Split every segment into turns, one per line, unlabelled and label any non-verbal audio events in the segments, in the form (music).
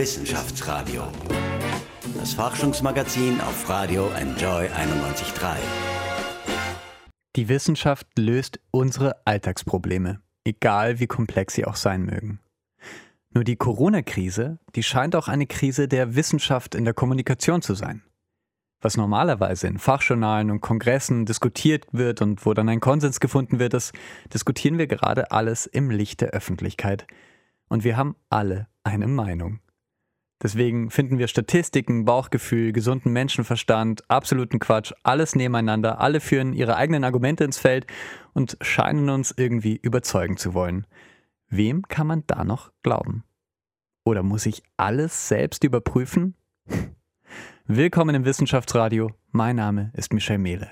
Wissenschaftsradio. Das Forschungsmagazin auf Radio Enjoy 91.3.
Die Wissenschaft löst unsere Alltagsprobleme, egal wie komplex sie auch sein mögen. Nur die Corona-Krise, die scheint auch eine Krise der Wissenschaft in der Kommunikation zu sein. Was normalerweise in Fachjournalen und Kongressen diskutiert wird und wo dann ein Konsens gefunden wird, das diskutieren wir gerade alles im Licht der Öffentlichkeit. Und wir haben alle eine Meinung. Deswegen finden wir Statistiken, Bauchgefühl, gesunden Menschenverstand, absoluten Quatsch, alles nebeneinander, alle führen ihre eigenen Argumente ins Feld und scheinen uns irgendwie überzeugen zu wollen. Wem kann man da noch glauben? Oder muss ich alles selbst überprüfen? (laughs) Willkommen im Wissenschaftsradio. Mein Name ist Michel Mehle.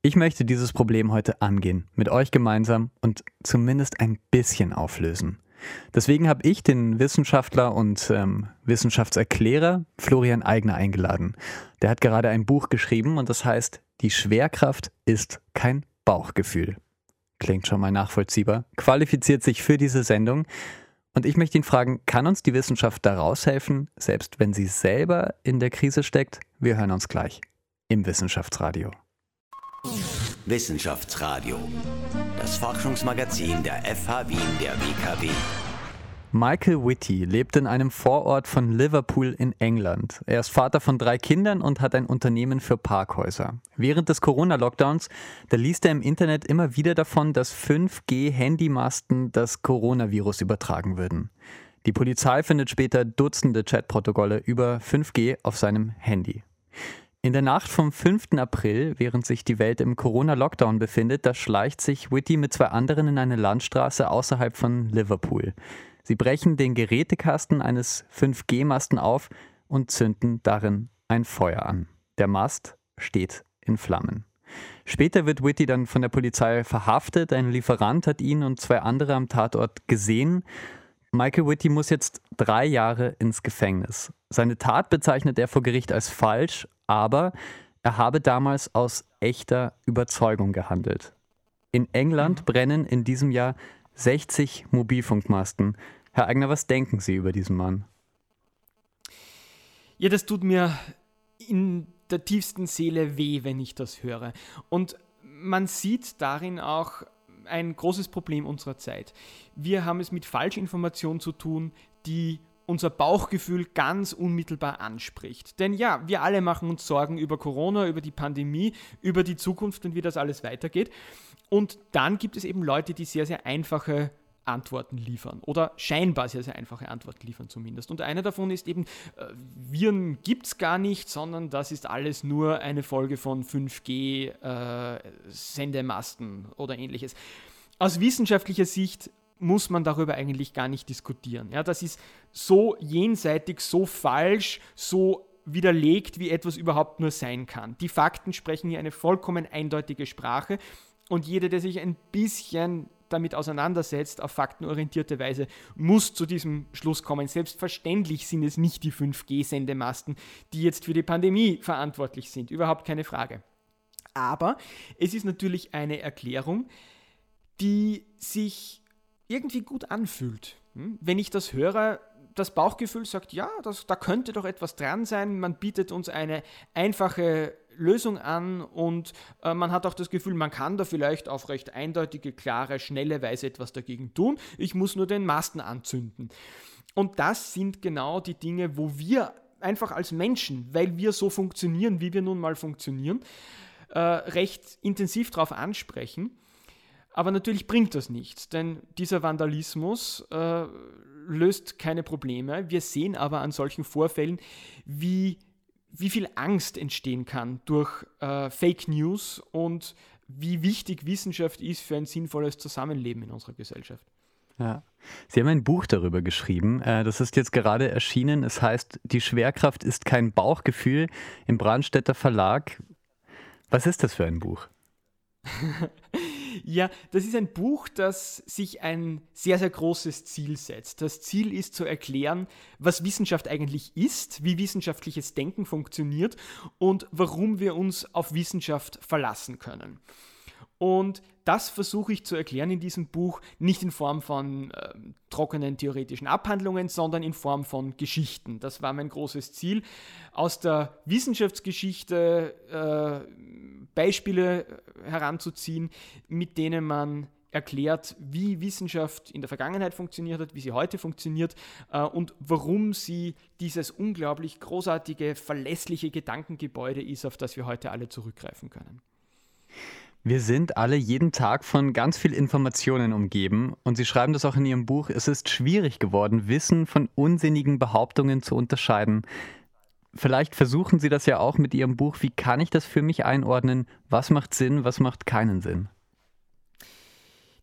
Ich möchte dieses Problem heute angehen, mit euch gemeinsam und zumindest ein bisschen auflösen. Deswegen habe ich den Wissenschaftler und ähm, Wissenschaftserklärer Florian Eigner eingeladen. Der hat gerade ein Buch geschrieben und das heißt Die Schwerkraft ist kein Bauchgefühl klingt schon mal nachvollziehbar, qualifiziert sich für diese Sendung. Und ich möchte ihn fragen, kann uns die Wissenschaft da raushelfen, selbst wenn sie selber in der Krise steckt? Wir hören uns gleich im Wissenschaftsradio.
Wissenschaftsradio, das Forschungsmagazin der FH Wien der WKW.
Michael Whitty lebt in einem Vorort von Liverpool in England. Er ist Vater von drei Kindern und hat ein Unternehmen für Parkhäuser. Während des Corona-Lockdowns, da liest er im Internet immer wieder davon, dass 5G-Handymasten das Coronavirus übertragen würden. Die Polizei findet später Dutzende Chatprotokolle über 5G auf seinem Handy. In der Nacht vom 5. April, während sich die Welt im Corona-Lockdown befindet, da schleicht sich Whitty mit zwei anderen in eine Landstraße außerhalb von Liverpool. Sie brechen den Gerätekasten eines 5G-Masten auf und zünden darin ein Feuer an. Der Mast steht in Flammen. Später wird Whitty dann von der Polizei verhaftet. Ein Lieferant hat ihn und zwei andere am Tatort gesehen. Michael Whitty muss jetzt drei Jahre ins Gefängnis. Seine Tat bezeichnet er vor Gericht als falsch, aber er habe damals aus echter Überzeugung gehandelt. In England brennen in diesem Jahr 60 Mobilfunkmasten. Herr Eigner, was denken Sie über diesen Mann?
Ja, das tut mir in der tiefsten Seele weh, wenn ich das höre. Und man sieht darin auch ein großes Problem unserer Zeit. Wir haben es mit Falschinformationen zu tun, die unser Bauchgefühl ganz unmittelbar anspricht. Denn ja, wir alle machen uns Sorgen über Corona, über die Pandemie, über die Zukunft und wie das alles weitergeht. Und dann gibt es eben Leute, die sehr, sehr einfache Antworten liefern oder scheinbar sehr, sehr einfache Antworten liefern zumindest. Und eine davon ist eben, äh, Viren gibt es gar nicht, sondern das ist alles nur eine Folge von 5G-Sendemasten äh, oder ähnliches. Aus wissenschaftlicher Sicht muss man darüber eigentlich gar nicht diskutieren. Ja, das ist so jenseitig, so falsch, so widerlegt, wie etwas überhaupt nur sein kann. Die Fakten sprechen hier eine vollkommen eindeutige Sprache und jeder, der sich ein bisschen damit auseinandersetzt, auf faktenorientierte Weise, muss zu diesem Schluss kommen. Selbstverständlich sind es nicht die 5G-Sendemasten, die jetzt für die Pandemie verantwortlich sind. Überhaupt keine Frage. Aber es ist natürlich eine Erklärung, die sich irgendwie gut anfühlt. Hm? Wenn ich das höre, das Bauchgefühl sagt, ja, das, da könnte doch etwas dran sein. Man bietet uns eine einfache Lösung an und äh, man hat auch das Gefühl, man kann da vielleicht auf recht eindeutige, klare, schnelle Weise etwas dagegen tun. Ich muss nur den Masten anzünden. Und das sind genau die Dinge, wo wir einfach als Menschen, weil wir so funktionieren, wie wir nun mal funktionieren, äh, recht intensiv darauf ansprechen. Aber natürlich bringt das nichts, denn dieser Vandalismus äh, löst keine Probleme. Wir sehen aber an solchen Vorfällen, wie wie viel Angst entstehen kann durch äh, Fake News und wie wichtig Wissenschaft ist für ein sinnvolles Zusammenleben in unserer Gesellschaft.
Ja. Sie haben ein Buch darüber geschrieben. Äh, das ist jetzt gerade erschienen. Es heißt, die Schwerkraft ist kein Bauchgefühl im Brandstätter Verlag. Was ist das für ein Buch? (laughs)
Ja, das ist ein Buch, das sich ein sehr, sehr großes Ziel setzt. Das Ziel ist zu erklären, was Wissenschaft eigentlich ist, wie wissenschaftliches Denken funktioniert und warum wir uns auf Wissenschaft verlassen können. Und das versuche ich zu erklären in diesem Buch, nicht in Form von äh, trockenen theoretischen Abhandlungen, sondern in Form von Geschichten. Das war mein großes Ziel, aus der Wissenschaftsgeschichte äh, Beispiele heranzuziehen, mit denen man erklärt, wie Wissenschaft in der Vergangenheit funktioniert hat, wie sie heute funktioniert äh, und warum sie dieses unglaublich großartige, verlässliche Gedankengebäude ist, auf das wir heute alle zurückgreifen können.
Wir sind alle jeden Tag von ganz viel Informationen umgeben und Sie schreiben das auch in Ihrem Buch, es ist schwierig geworden, Wissen von unsinnigen Behauptungen zu unterscheiden. Vielleicht versuchen Sie das ja auch mit Ihrem Buch. Wie kann ich das für mich einordnen? Was macht Sinn, was macht keinen Sinn?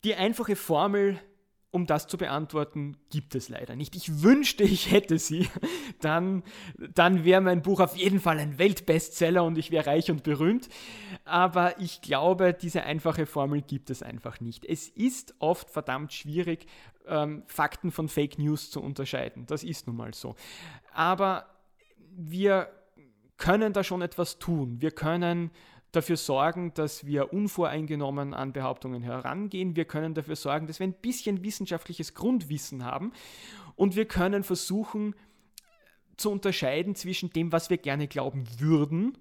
Die einfache Formel, um das zu beantworten, gibt es leider nicht. Ich wünschte, ich hätte sie. Dann, dann wäre mein Buch auf jeden Fall ein Weltbestseller und ich wäre reich und berühmt. Aber ich glaube, diese einfache Formel gibt es einfach nicht. Es ist oft verdammt schwierig, ähm, Fakten von Fake News zu unterscheiden. Das ist nun mal so. Aber wir können da schon etwas tun. Wir können dafür sorgen, dass wir unvoreingenommen an Behauptungen herangehen. Wir können dafür sorgen, dass wir ein bisschen wissenschaftliches Grundwissen haben. Und wir können versuchen, zu unterscheiden zwischen dem, was wir gerne glauben würden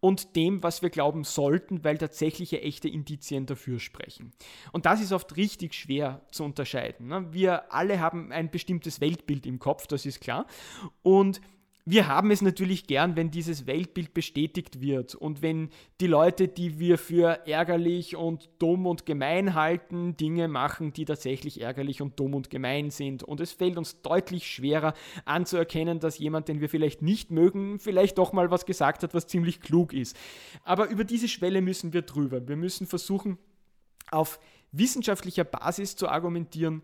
und dem, was wir glauben sollten, weil tatsächliche echte Indizien dafür sprechen. Und das ist oft richtig schwer zu unterscheiden. Ne? Wir alle haben ein bestimmtes Weltbild im Kopf, das ist klar. Und wir haben es natürlich gern, wenn dieses Weltbild bestätigt wird und wenn die Leute, die wir für ärgerlich und dumm und gemein halten, Dinge machen, die tatsächlich ärgerlich und dumm und gemein sind. Und es fällt uns deutlich schwerer anzuerkennen, dass jemand, den wir vielleicht nicht mögen, vielleicht doch mal was gesagt hat, was ziemlich klug ist. Aber über diese Schwelle müssen wir drüber. Wir müssen versuchen, auf wissenschaftlicher Basis zu argumentieren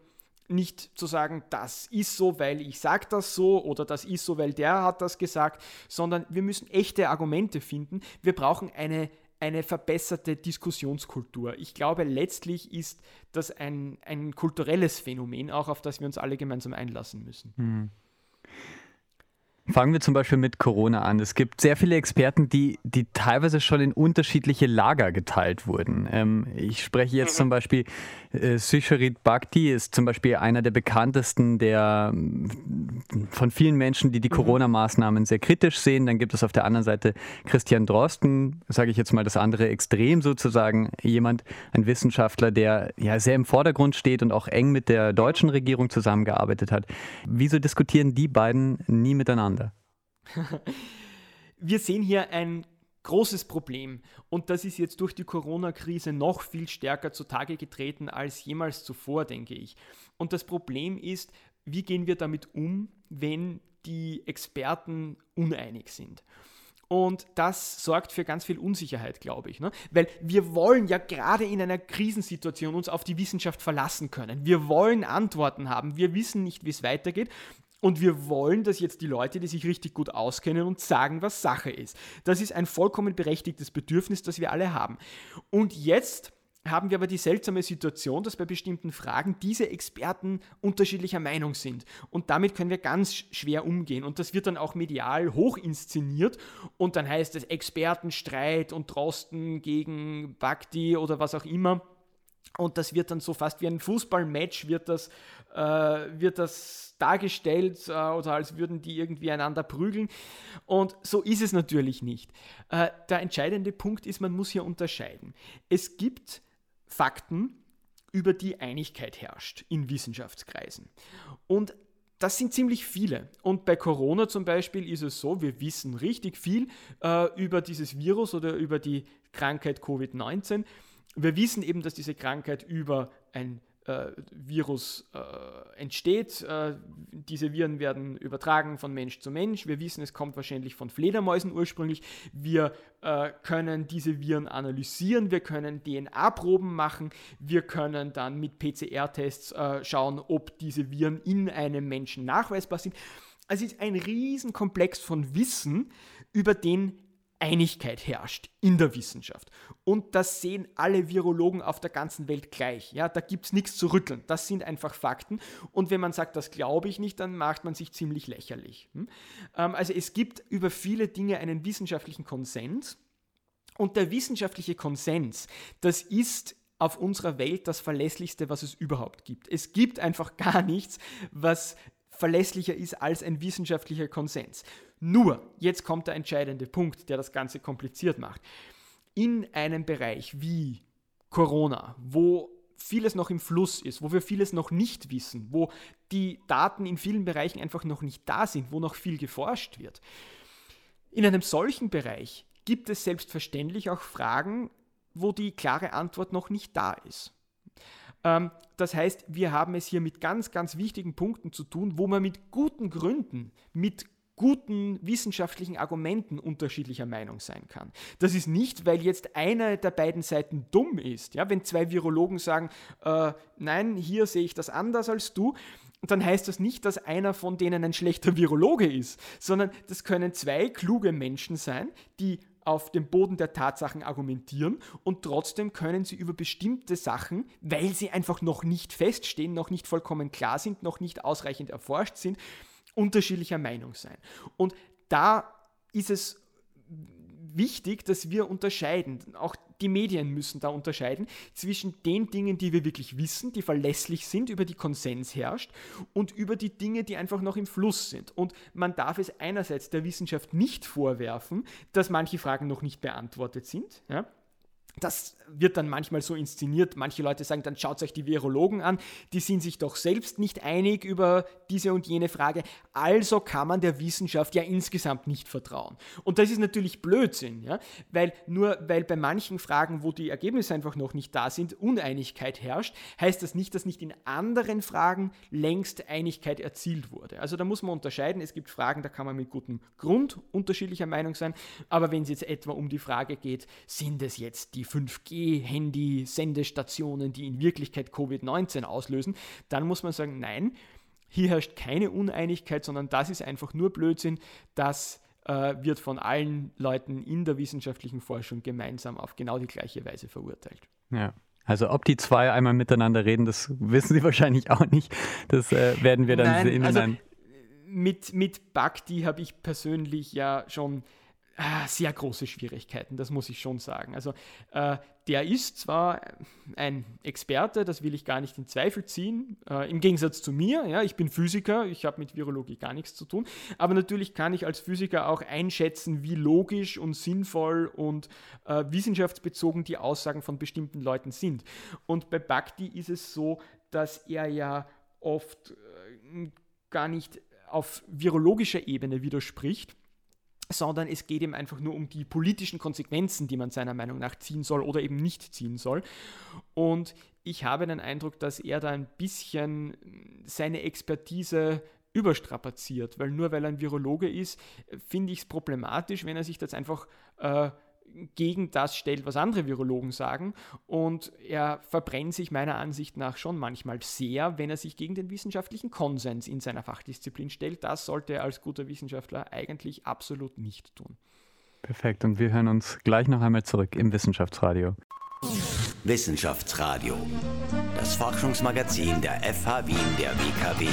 nicht zu sagen, das ist so, weil ich sage das so oder das ist so, weil der hat das gesagt, sondern wir müssen echte Argumente finden. Wir brauchen eine, eine verbesserte Diskussionskultur. Ich glaube, letztlich ist das ein, ein kulturelles Phänomen, auch auf das wir uns alle gemeinsam einlassen müssen. Hm.
Fangen wir zum Beispiel mit Corona an. Es gibt sehr viele Experten, die, die teilweise schon in unterschiedliche Lager geteilt wurden. Ähm, ich spreche jetzt mhm. zum Beispiel, äh, Susharit Bhakti ist zum Beispiel einer der bekanntesten der, von vielen Menschen, die die mhm. Corona-Maßnahmen sehr kritisch sehen. Dann gibt es auf der anderen Seite Christian Drosten, sage ich jetzt mal das andere Extrem sozusagen, jemand, ein Wissenschaftler, der ja sehr im Vordergrund steht und auch eng mit der deutschen Regierung zusammengearbeitet hat. Wieso diskutieren die beiden nie miteinander? (laughs)
Wir sehen hier ein großes Problem und das ist jetzt durch die Corona-Krise noch viel stärker zutage getreten als jemals zuvor, denke ich. Und das Problem ist, wie gehen wir damit um, wenn die Experten uneinig sind? Und das sorgt für ganz viel Unsicherheit, glaube ich. Ne? Weil wir wollen ja gerade in einer Krisensituation uns auf die Wissenschaft verlassen können. Wir wollen Antworten haben. Wir wissen nicht, wie es weitergeht. Und wir wollen, dass jetzt die Leute, die sich richtig gut auskennen und sagen, was Sache ist. Das ist ein vollkommen berechtigtes Bedürfnis, das wir alle haben. Und jetzt haben wir aber die seltsame Situation, dass bei bestimmten Fragen diese Experten unterschiedlicher Meinung sind. Und damit können wir ganz schwer umgehen. Und das wird dann auch medial hoch inszeniert. Und dann heißt es Expertenstreit und Drosten gegen Bhakti oder was auch immer. Und das wird dann so fast wie ein Fußballmatch, wird das, äh, wird das dargestellt äh, oder als würden die irgendwie einander prügeln. Und so ist es natürlich nicht. Äh, der entscheidende Punkt ist, man muss hier unterscheiden. Es gibt Fakten, über die Einigkeit herrscht in Wissenschaftskreisen. Und das sind ziemlich viele. Und bei Corona zum Beispiel ist es so, wir wissen richtig viel äh, über dieses Virus oder über die Krankheit Covid-19. Wir wissen eben, dass diese Krankheit über ein äh, Virus äh, entsteht. Äh, diese Viren werden übertragen von Mensch zu Mensch. Wir wissen, es kommt wahrscheinlich von Fledermäusen ursprünglich. Wir äh, können diese Viren analysieren, wir können DNA-Proben machen, wir können dann mit PCR-Tests äh, schauen, ob diese Viren in einem Menschen nachweisbar sind. Es ist ein Riesenkomplex von Wissen, über den Einigkeit herrscht in der Wissenschaft. Und das sehen alle Virologen auf der ganzen Welt gleich. Ja, da gibt es nichts zu rütteln. Das sind einfach Fakten. Und wenn man sagt, das glaube ich nicht, dann macht man sich ziemlich lächerlich. Hm? Ähm, also es gibt über viele Dinge einen wissenschaftlichen Konsens. Und der wissenschaftliche Konsens, das ist auf unserer Welt das Verlässlichste, was es überhaupt gibt. Es gibt einfach (laughs) gar nichts, was verlässlicher ist als ein wissenschaftlicher Konsens. Nur, jetzt kommt der entscheidende Punkt, der das Ganze kompliziert macht. In einem Bereich wie Corona, wo vieles noch im Fluss ist, wo wir vieles noch nicht wissen, wo die Daten in vielen Bereichen einfach noch nicht da sind, wo noch viel geforscht wird. In einem solchen Bereich gibt es selbstverständlich auch Fragen, wo die klare Antwort noch nicht da ist. Ähm, das heißt, wir haben es hier mit ganz, ganz wichtigen Punkten zu tun, wo man mit guten Gründen, mit guten wissenschaftlichen Argumenten unterschiedlicher Meinung sein kann. Das ist nicht, weil jetzt eine der beiden Seiten dumm ist. Ja, wenn zwei Virologen sagen, äh, nein, hier sehe ich das anders als du, dann heißt das nicht, dass einer von denen ein schlechter Virologe ist, sondern das können zwei kluge Menschen sein, die auf dem Boden der Tatsachen argumentieren und trotzdem können sie über bestimmte Sachen, weil sie einfach noch nicht feststehen, noch nicht vollkommen klar sind, noch nicht ausreichend erforscht sind, unterschiedlicher Meinung sein. Und da ist es wichtig, dass wir unterscheiden. Auch die Medien müssen da unterscheiden zwischen den Dingen, die wir wirklich wissen, die verlässlich sind, über die Konsens herrscht, und über die Dinge, die einfach noch im Fluss sind. Und man darf es einerseits der Wissenschaft nicht vorwerfen, dass manche Fragen noch nicht beantwortet sind. Ja? das wird dann manchmal so inszeniert. Manche Leute sagen, dann schaut euch die Virologen an, die sind sich doch selbst nicht einig über diese und jene Frage. Also kann man der Wissenschaft ja insgesamt nicht vertrauen. Und das ist natürlich Blödsinn, ja? weil nur weil bei manchen Fragen, wo die Ergebnisse einfach noch nicht da sind, Uneinigkeit herrscht, heißt das nicht, dass nicht in anderen Fragen längst Einigkeit erzielt wurde. Also da muss man unterscheiden. Es gibt Fragen, da kann man mit gutem Grund unterschiedlicher Meinung sein. Aber wenn es jetzt etwa um die Frage geht, sind es jetzt die 5G-Handy-Sendestationen, die in Wirklichkeit Covid-19 auslösen, dann muss man sagen, nein, hier herrscht keine Uneinigkeit, sondern das ist einfach nur Blödsinn. Das äh, wird von allen Leuten in der wissenschaftlichen Forschung gemeinsam auf genau die gleiche Weise verurteilt.
Ja. Also ob die zwei einmal miteinander reden, das (laughs) wissen sie wahrscheinlich auch nicht. Das äh, werden wir dann
Nein,
sehen.
Also mit, mit Bhakti habe ich persönlich ja schon Ah, sehr große Schwierigkeiten, das muss ich schon sagen. Also äh, der ist zwar ein Experte, das will ich gar nicht in Zweifel ziehen, äh, im Gegensatz zu mir, ja, ich bin Physiker, ich habe mit Virologie gar nichts zu tun, aber natürlich kann ich als Physiker auch einschätzen, wie logisch und sinnvoll und äh, wissenschaftsbezogen die Aussagen von bestimmten Leuten sind. Und bei Bhakti ist es so, dass er ja oft äh, gar nicht auf virologischer Ebene widerspricht, sondern es geht ihm einfach nur um die politischen Konsequenzen, die man seiner Meinung nach ziehen soll oder eben nicht ziehen soll. Und ich habe den Eindruck, dass er da ein bisschen seine Expertise überstrapaziert, weil nur weil er ein Virologe ist, finde ich es problematisch, wenn er sich das einfach äh, gegen das stellt, was andere Virologen sagen. Und er verbrennt sich meiner Ansicht nach schon manchmal sehr, wenn er sich gegen den wissenschaftlichen Konsens in seiner Fachdisziplin stellt. Das sollte er als guter Wissenschaftler eigentlich absolut nicht tun.
Perfekt. Und wir hören uns gleich noch einmal zurück im Wissenschaftsradio.
Wissenschaftsradio. Das Forschungsmagazin der FH Wien der WKW.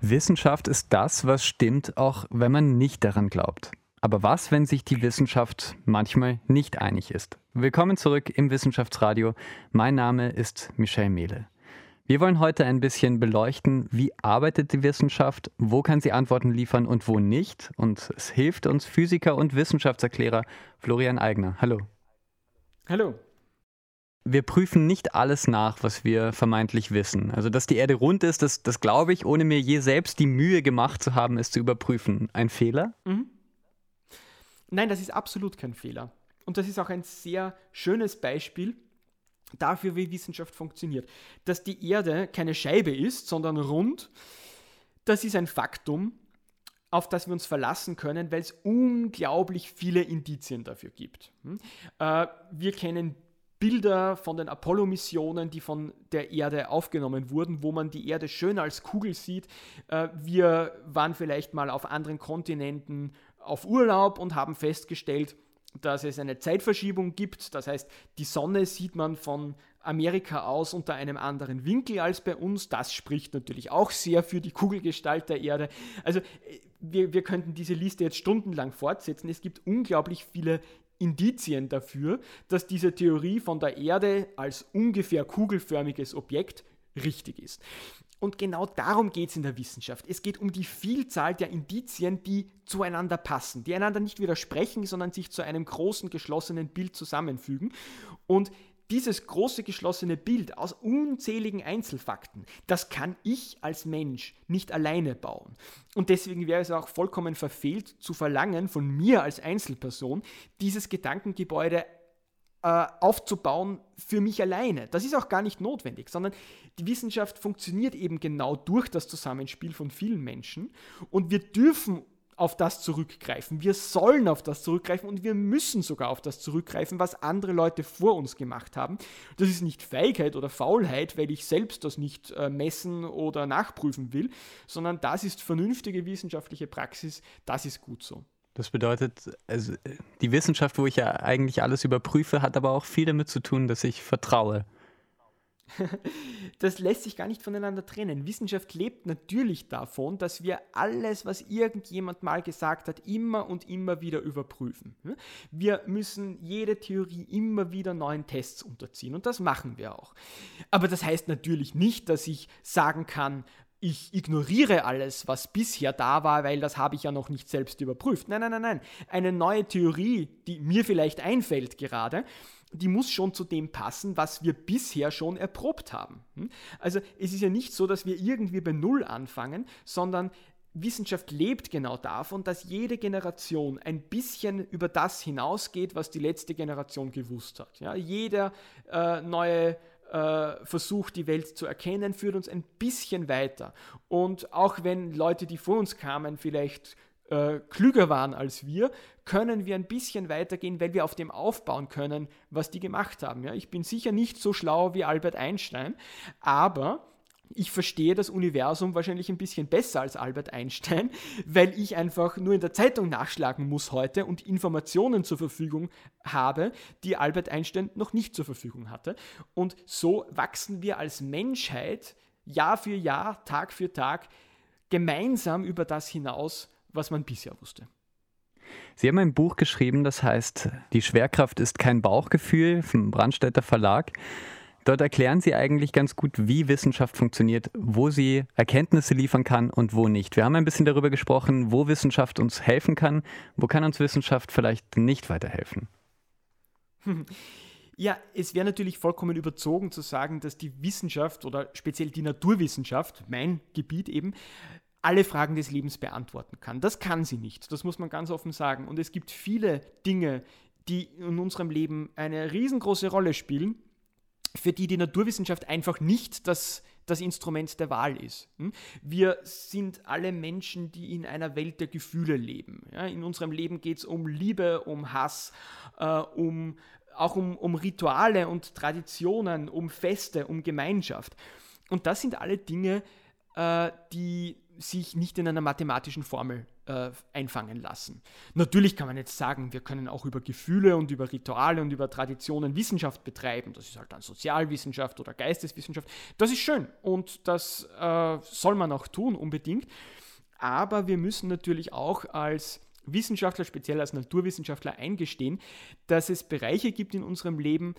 Wissenschaft ist das, was stimmt, auch wenn man nicht daran glaubt. Aber was, wenn sich die Wissenschaft manchmal nicht einig ist? Willkommen zurück im Wissenschaftsradio. Mein Name ist Michel Mehle. Wir wollen heute ein bisschen beleuchten, wie arbeitet die Wissenschaft, wo kann sie Antworten liefern und wo nicht. Und es hilft uns Physiker und Wissenschaftserklärer Florian Eigner. Hallo.
Hallo.
Wir prüfen nicht alles nach, was wir vermeintlich wissen. Also, dass die Erde rund ist, das, das glaube ich, ohne mir je selbst die Mühe gemacht zu haben, es zu überprüfen. Ein Fehler? Mhm.
Nein, das ist absolut kein Fehler. Und das ist auch ein sehr schönes Beispiel dafür, wie Wissenschaft funktioniert. Dass die Erde keine Scheibe ist, sondern rund, das ist ein Faktum, auf das wir uns verlassen können, weil es unglaublich viele Indizien dafür gibt. Hm? Äh, wir kennen Bilder von den Apollo-Missionen, die von der Erde aufgenommen wurden, wo man die Erde schön als Kugel sieht. Äh, wir waren vielleicht mal auf anderen Kontinenten auf Urlaub und haben festgestellt, dass es eine Zeitverschiebung gibt. Das heißt, die Sonne sieht man von Amerika aus unter einem anderen Winkel als bei uns. Das spricht natürlich auch sehr für die Kugelgestalt der Erde. Also wir, wir könnten diese Liste jetzt stundenlang fortsetzen. Es gibt unglaublich viele Indizien dafür, dass diese Theorie von der Erde als ungefähr kugelförmiges Objekt richtig ist. Und genau darum geht es in der Wissenschaft. Es geht um die Vielzahl der Indizien, die zueinander passen, die einander nicht widersprechen, sondern sich zu einem großen geschlossenen Bild zusammenfügen. Und dieses große geschlossene Bild aus unzähligen Einzelfakten, das kann ich als Mensch nicht alleine bauen. Und deswegen wäre es auch vollkommen verfehlt zu verlangen von mir als Einzelperson, dieses Gedankengebäude äh, aufzubauen für mich alleine. Das ist auch gar nicht notwendig, sondern die Wissenschaft funktioniert eben genau durch das Zusammenspiel von vielen Menschen und wir dürfen auf das zurückgreifen. Wir sollen auf das zurückgreifen und wir müssen sogar auf das zurückgreifen, was andere Leute vor uns gemacht haben. Das ist nicht Feigheit oder Faulheit, weil ich selbst das nicht äh, messen oder nachprüfen will, sondern das ist vernünftige wissenschaftliche Praxis, das ist gut so.
Das bedeutet, also die Wissenschaft, wo ich ja eigentlich alles überprüfe, hat aber auch viel damit zu tun, dass ich vertraue.
Das lässt sich gar nicht voneinander trennen. Wissenschaft lebt natürlich davon, dass wir alles, was irgendjemand mal gesagt hat, immer und immer wieder überprüfen. Wir müssen jede Theorie immer wieder neuen Tests unterziehen und das machen wir auch. Aber das heißt natürlich nicht, dass ich sagen kann, ich ignoriere alles, was bisher da war, weil das habe ich ja noch nicht selbst überprüft. Nein, nein, nein, nein. Eine neue Theorie, die mir vielleicht einfällt gerade, die muss schon zu dem passen, was wir bisher schon erprobt haben. Hm? Also es ist ja nicht so, dass wir irgendwie bei Null anfangen, sondern Wissenschaft lebt genau davon, dass jede Generation ein bisschen über das hinausgeht, was die letzte Generation gewusst hat. Ja, jeder äh, neue äh, versucht, die Welt zu erkennen, führt uns ein bisschen weiter. Und auch wenn Leute, die vor uns kamen, vielleicht äh, klüger waren als wir, können wir ein bisschen weitergehen, weil wir auf dem aufbauen können, was die gemacht haben. Ja, ich bin sicher nicht so schlau wie Albert Einstein, aber ich verstehe das Universum wahrscheinlich ein bisschen besser als Albert Einstein, (laughs) weil ich einfach nur in der Zeitung nachschlagen muss heute und Informationen zur Verfügung habe, die Albert Einstein noch nicht zur Verfügung hatte. Und so wachsen wir als Menschheit Jahr für Jahr, Tag für Tag gemeinsam über das hinaus, was man bisher wusste.
Sie haben ein Buch geschrieben, das heißt Die Schwerkraft ist kein Bauchgefühl vom Brandstätter Verlag. Dort erklären Sie eigentlich ganz gut, wie Wissenschaft funktioniert, wo sie Erkenntnisse liefern kann und wo nicht. Wir haben ein bisschen darüber gesprochen, wo Wissenschaft uns helfen kann, wo kann uns Wissenschaft vielleicht nicht weiterhelfen. (laughs)
Ja, es wäre natürlich vollkommen überzogen zu sagen, dass die Wissenschaft oder speziell die Naturwissenschaft, mein Gebiet eben, alle Fragen des Lebens beantworten kann. Das kann sie nicht, das muss man ganz offen sagen. Und es gibt viele Dinge, die in unserem Leben eine riesengroße Rolle spielen, für die die Naturwissenschaft einfach nicht das, das Instrument der Wahl ist. Hm? Wir sind alle Menschen, die in einer Welt der Gefühle leben. In unserem Leben geht es um Liebe, um Hass, äh, um, auch um, um Rituale und Traditionen, um Feste, um Gemeinschaft. Und das sind alle Dinge, äh, die sich nicht in einer mathematischen Formel äh, einfangen lassen. Natürlich kann man jetzt sagen, wir können auch über Gefühle und über Rituale und über Traditionen Wissenschaft betreiben. Das ist halt dann Sozialwissenschaft oder Geisteswissenschaft. Das ist schön und das äh, soll man auch tun, unbedingt. Aber wir müssen natürlich auch als Wissenschaftler, speziell als Naturwissenschaftler, eingestehen, dass es Bereiche gibt in unserem Leben,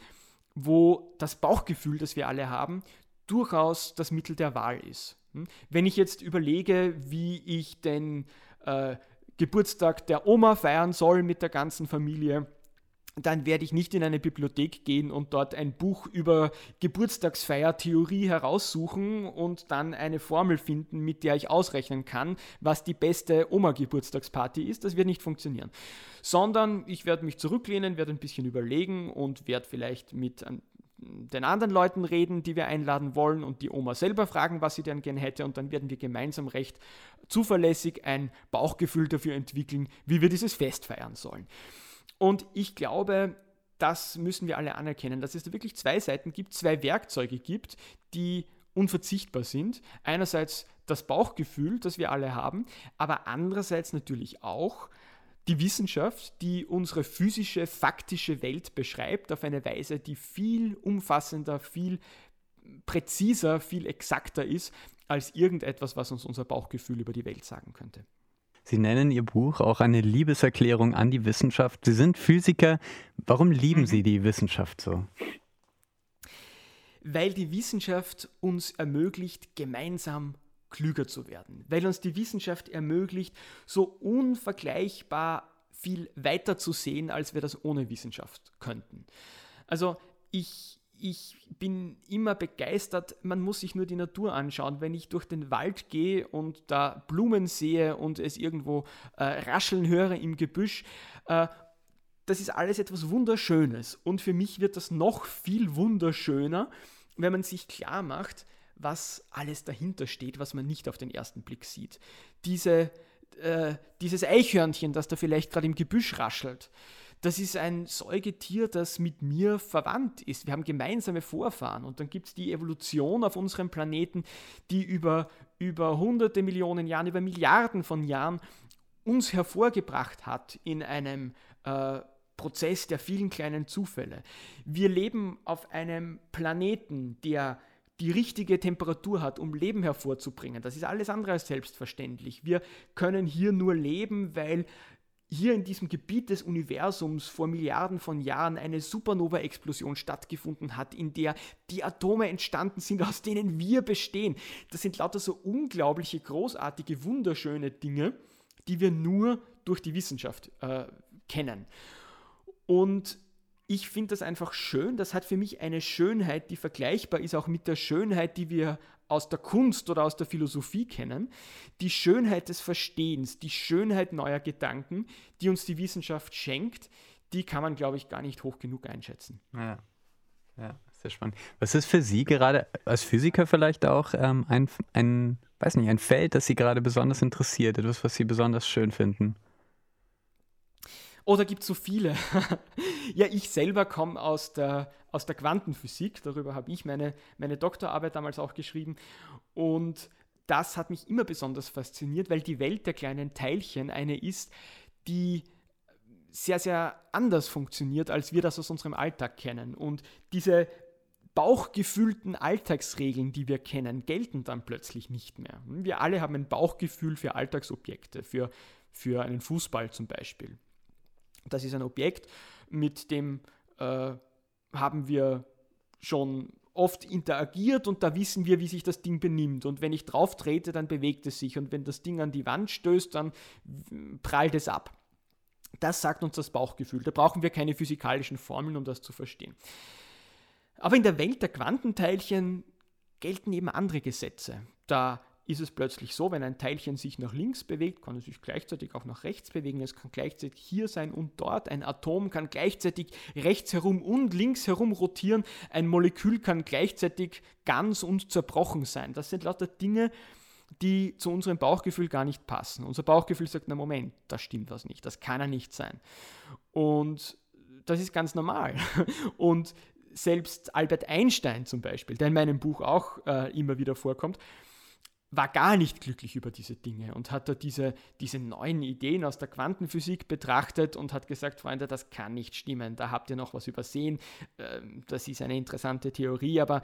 wo das Bauchgefühl, das wir alle haben, durchaus das Mittel der Wahl ist. Hm? Wenn ich jetzt überlege, wie ich den äh, Geburtstag der Oma feiern soll mit der ganzen Familie, dann werde ich nicht in eine Bibliothek gehen und dort ein Buch über Geburtstagsfeiertheorie heraussuchen und dann eine Formel finden, mit der ich ausrechnen kann, was die beste Oma-Geburtstagsparty ist. Das wird nicht funktionieren. Sondern ich werde mich zurücklehnen, werde ein bisschen überlegen und werde vielleicht mit den anderen Leuten reden, die wir einladen wollen und die Oma selber fragen, was sie denn gern hätte und dann werden wir gemeinsam recht zuverlässig ein Bauchgefühl dafür entwickeln, wie wir dieses Fest feiern sollen. Und ich glaube, das müssen wir alle anerkennen, dass es da wirklich zwei Seiten gibt, zwei Werkzeuge gibt, die unverzichtbar sind. Einerseits das Bauchgefühl, das wir alle haben, aber andererseits natürlich auch die Wissenschaft, die unsere physische, faktische Welt beschreibt, auf eine Weise, die viel umfassender, viel präziser, viel exakter ist als irgendetwas, was uns unser Bauchgefühl über die Welt sagen könnte.
Sie nennen Ihr Buch auch eine Liebeserklärung an die Wissenschaft. Sie sind Physiker. Warum lieben mhm. Sie die Wissenschaft so?
Weil die Wissenschaft uns ermöglicht, gemeinsam klüger zu werden. Weil uns die Wissenschaft ermöglicht, so unvergleichbar viel weiter zu sehen, als wir das ohne Wissenschaft könnten. Also ich, ich bin immer begeistert, man muss sich nur die Natur anschauen. Wenn ich durch den Wald gehe und da Blumen sehe und es irgendwo äh, rascheln höre im Gebüsch, äh, das ist alles etwas Wunderschönes. Und für mich wird das noch viel wunderschöner, wenn man sich klar macht, was alles dahinter steht, was man nicht auf den ersten Blick sieht. Diese, äh, dieses Eichhörnchen, das da vielleicht gerade im Gebüsch raschelt, das ist ein Säugetier, das mit mir verwandt ist. Wir haben gemeinsame Vorfahren und dann gibt es die Evolution auf unserem Planeten, die über, über hunderte Millionen Jahren, über Milliarden von Jahren uns hervorgebracht hat in einem äh, Prozess der vielen kleinen Zufälle. Wir leben auf einem Planeten, der die richtige Temperatur hat, um Leben hervorzubringen. Das ist alles andere als selbstverständlich. Wir können hier nur leben, weil hier in diesem Gebiet des Universums vor Milliarden von Jahren eine Supernova-Explosion stattgefunden hat, in der die Atome entstanden sind, aus denen wir bestehen. Das sind lauter so unglaubliche, großartige, wunderschöne Dinge, die wir nur durch die Wissenschaft äh, kennen. Und ich finde das einfach schön. Das hat für mich eine Schönheit, die vergleichbar ist auch mit der Schönheit, die wir aus der Kunst oder aus der Philosophie kennen. Die Schönheit des Verstehens, die Schönheit neuer Gedanken, die uns die Wissenschaft schenkt, die kann man, glaube ich, gar nicht hoch genug einschätzen.
Ja, ja sehr spannend. Was ist für Sie gerade als Physiker vielleicht auch ähm, ein, ein, weiß nicht, ein Feld, das Sie gerade besonders interessiert, etwas, was Sie besonders schön finden?
Oh, da gibt es so viele. (laughs) ja, ich selber komme aus der, aus der Quantenphysik, darüber habe ich meine, meine Doktorarbeit damals auch geschrieben. Und das hat mich immer besonders fasziniert, weil die Welt der kleinen Teilchen eine ist, die sehr, sehr anders funktioniert, als wir das aus unserem Alltag kennen. Und diese bauchgefühlten Alltagsregeln, die wir kennen, gelten dann plötzlich nicht mehr. Wir alle haben ein Bauchgefühl für Alltagsobjekte, für, für einen Fußball zum Beispiel. Das ist ein Objekt, mit dem äh, haben wir schon oft interagiert und da wissen wir, wie sich das Ding benimmt. Und wenn ich drauf trete, dann bewegt es sich. Und wenn das Ding an die Wand stößt, dann prallt es ab. Das sagt uns das Bauchgefühl. Da brauchen wir keine physikalischen Formeln, um das zu verstehen. Aber in der Welt der Quantenteilchen gelten eben andere Gesetze. Da ist es plötzlich so, wenn ein Teilchen sich nach links bewegt, kann es sich gleichzeitig auch nach rechts bewegen. Es kann gleichzeitig hier sein und dort. Ein Atom kann gleichzeitig rechts herum und links herum rotieren. Ein Molekül kann gleichzeitig ganz und zerbrochen sein. Das sind lauter Dinge, die zu unserem Bauchgefühl gar nicht passen. Unser Bauchgefühl sagt, na Moment, da stimmt was nicht, das kann er nicht sein. Und das ist ganz normal. (laughs) Und selbst Albert Einstein zum Beispiel, der in meinem Buch auch äh, immer wieder vorkommt, war gar nicht glücklich über diese Dinge und hat da diese, diese neuen Ideen aus der Quantenphysik betrachtet und hat gesagt, Freunde, das kann nicht stimmen, da habt ihr noch was übersehen, ähm, das ist eine interessante Theorie, aber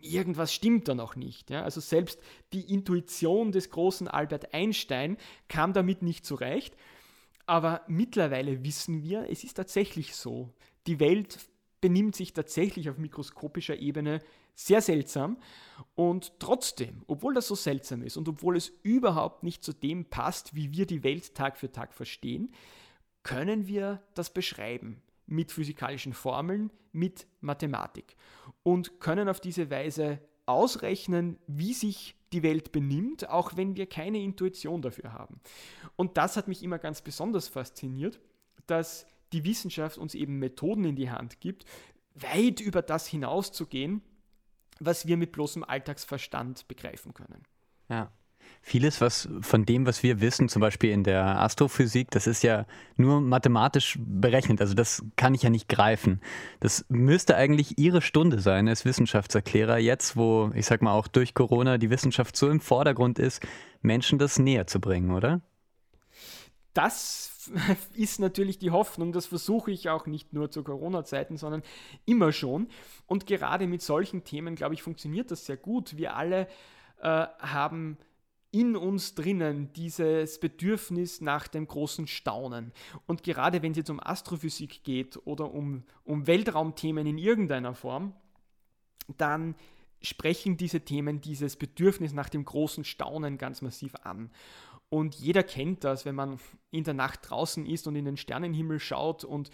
irgendwas stimmt da noch nicht. Also selbst die Intuition des großen Albert Einstein kam damit nicht zurecht, aber mittlerweile wissen wir, es ist tatsächlich so, die Welt benimmt sich tatsächlich auf mikroskopischer Ebene sehr seltsam. Und trotzdem, obwohl das so seltsam ist und obwohl es überhaupt nicht zu dem passt, wie wir die Welt Tag für Tag verstehen, können wir das beschreiben mit physikalischen Formeln, mit Mathematik und können auf diese Weise ausrechnen, wie sich die Welt benimmt, auch wenn wir keine Intuition dafür haben. Und das hat mich immer ganz besonders fasziniert, dass die Wissenschaft uns eben Methoden in die Hand gibt, weit über das hinauszugehen, was wir mit bloßem Alltagsverstand begreifen können.
Ja. Vieles was von dem, was wir wissen, zum Beispiel in der Astrophysik, das ist ja nur mathematisch berechnet. Also das kann ich ja nicht greifen. Das müsste eigentlich Ihre Stunde sein als Wissenschaftserklärer, jetzt wo, ich sag mal, auch durch Corona die Wissenschaft so im Vordergrund ist, Menschen das näher zu bringen, oder?
Das (laughs) ist natürlich die Hoffnung, das versuche ich auch nicht nur zu Corona-Zeiten, sondern immer schon. Und gerade mit solchen Themen, glaube ich, funktioniert das sehr gut. Wir alle äh, haben in uns drinnen dieses Bedürfnis nach dem großen Staunen. Und gerade wenn es jetzt um Astrophysik geht oder um, um Weltraumthemen in irgendeiner Form, dann sprechen diese Themen dieses Bedürfnis nach dem großen Staunen ganz massiv an. Und jeder kennt das, wenn man in der Nacht draußen ist und in den Sternenhimmel schaut und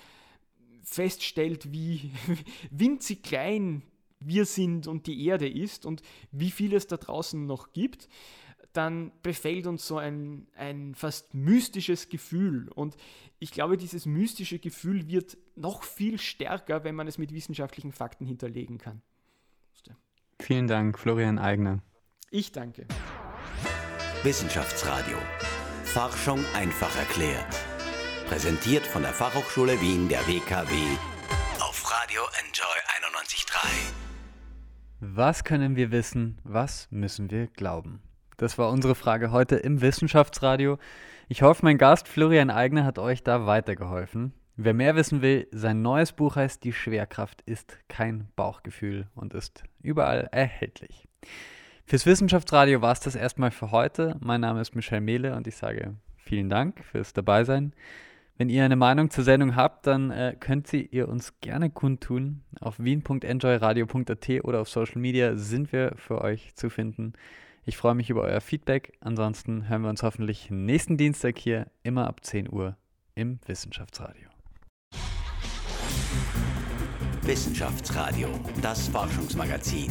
feststellt, wie (laughs) winzig klein wir sind und die Erde ist und wie viel es da draußen noch gibt, dann befällt uns so ein, ein fast mystisches Gefühl. Und ich glaube, dieses mystische Gefühl wird noch viel stärker, wenn man es mit wissenschaftlichen Fakten hinterlegen kann.
Vielen Dank, Florian Eigner.
Ich danke.
Wissenschaftsradio. Forschung einfach erklärt. Präsentiert von der Fachhochschule Wien der WKW auf Radio Enjoy 91.3.
Was können wir wissen? Was müssen wir glauben? Das war unsere Frage heute im Wissenschaftsradio. Ich hoffe, mein Gast Florian Eigner hat euch da weitergeholfen. Wer mehr wissen will, sein neues Buch heißt Die Schwerkraft ist kein Bauchgefühl und ist überall erhältlich. Fürs Wissenschaftsradio war es das erstmal für heute. Mein Name ist Michel Mehle und ich sage vielen Dank fürs Dabeisein. Wenn ihr eine Meinung zur Sendung habt, dann äh, könnt sie ihr uns gerne kundtun. Auf wien.enjoyradio.at oder auf Social Media sind wir für euch zu finden. Ich freue mich über euer Feedback. Ansonsten hören wir uns hoffentlich nächsten Dienstag hier immer ab 10 Uhr im Wissenschaftsradio.
Wissenschaftsradio, das Forschungsmagazin.